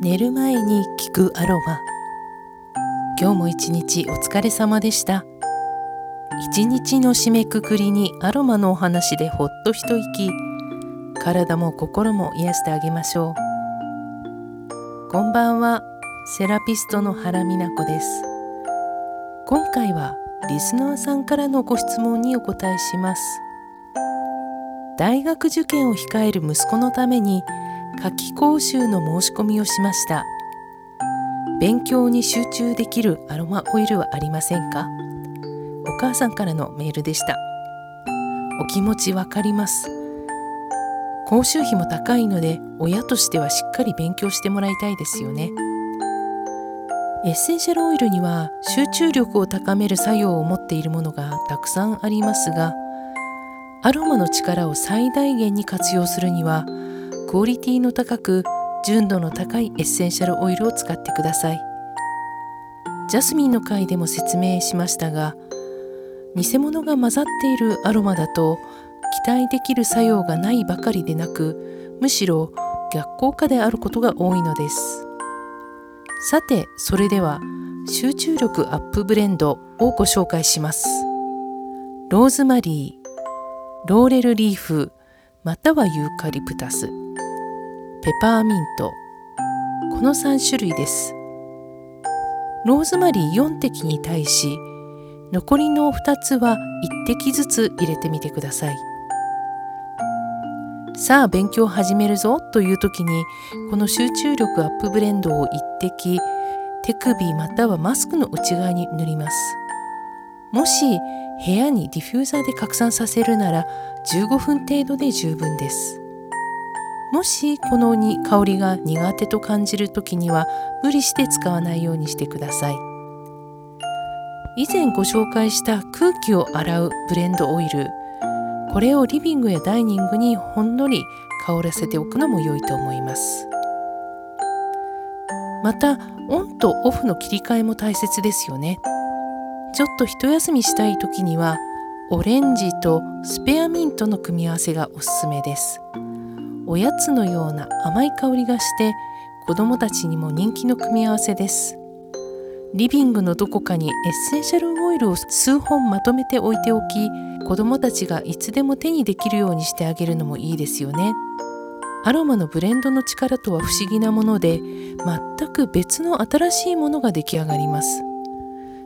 寝る前に聞くアロマ。今日も一日お疲れ様でした。一日の締めくくりにアロマのお話でほっと一息。体も心も癒してあげましょう。こんばんは。セラピストの原美奈子です。今回はリスナーさんからのご質問にお答えします。大学受験を控える息子のために夏季講習の申し込みをしました。勉強に集中できるアロマオイルはありませんか？お母さんからのメールでした。お気持ちわかります。講習費も高いので親としてはしっかり勉強してもらいたいですよね。エッセンシャルオイルには集中力を高める作用を持っているものがたくさんありますがアロマの力を最大限に活用するにはクオリティの高く純度の高いエッセンシャルオイルを使ってください。ジャスミンの回でも説明しましたが偽物が混ざっているアロマだと期待できる作用がないばかりでなくむしろ逆効果であることが多いのです。さてそれでは集中力アップブレンドをご紹介します。ローズマリーローレルリーフまたはユーカリプタス。ペパーミント。この3種類です。ローズマリー4滴に対し残りの2つは1滴ずつ入れてみてください。さあ勉強始めるぞ。という時にこの集中力アップブレンドを1滴手首またはマスクの内側に塗ります。もし部屋にディフューザーで拡散させるなら15分程度で十分です。もしこのに香りが苦手と感じる時には無理して使わないようにしてください。以前ご紹介した空気を洗うブレンドオイル。これをリビングやダイニングにほんのり香らせておくのも良いと思います。またオンとオフの切り替えも大切ですよね。ちょっと一休みしたい時にはオレンジとスペアミントの組み合わせがおすすめです。おやつのような甘い香りがして子どもたちにも人気の組み合わせです。リビングのどこかにエッセンシャルオイルを数本まとめて置いておき子どもたちがいつでも手にできるようにしてあげるのもいいですよね。アロマのブレンドの力とは不思議なもので全く別の新しいものが出来上がります。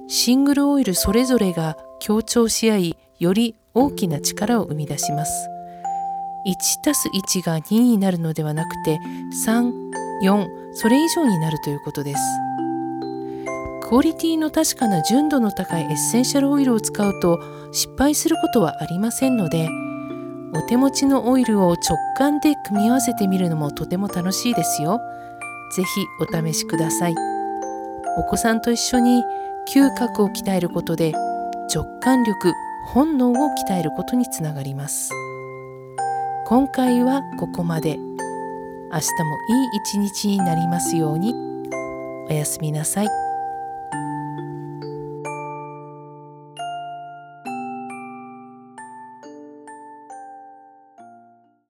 シングルオイルそれぞれが強調し合いより大きな力を生み出します。1たす1が2になるのではなくて34それ以上になるということです。クオリティの確かな純度の高いエッセンシャルオイルを使うと失敗することはありませんのでお手持ちのオイルを直感で組み合わせてみるのもとても楽しいですよ。ぜひお試しください。お子さんと一緒に嗅覚を鍛えることで直感力本能を鍛えることにつながります。今回はここまで明日もいい一日になりますようにおやすみなさい。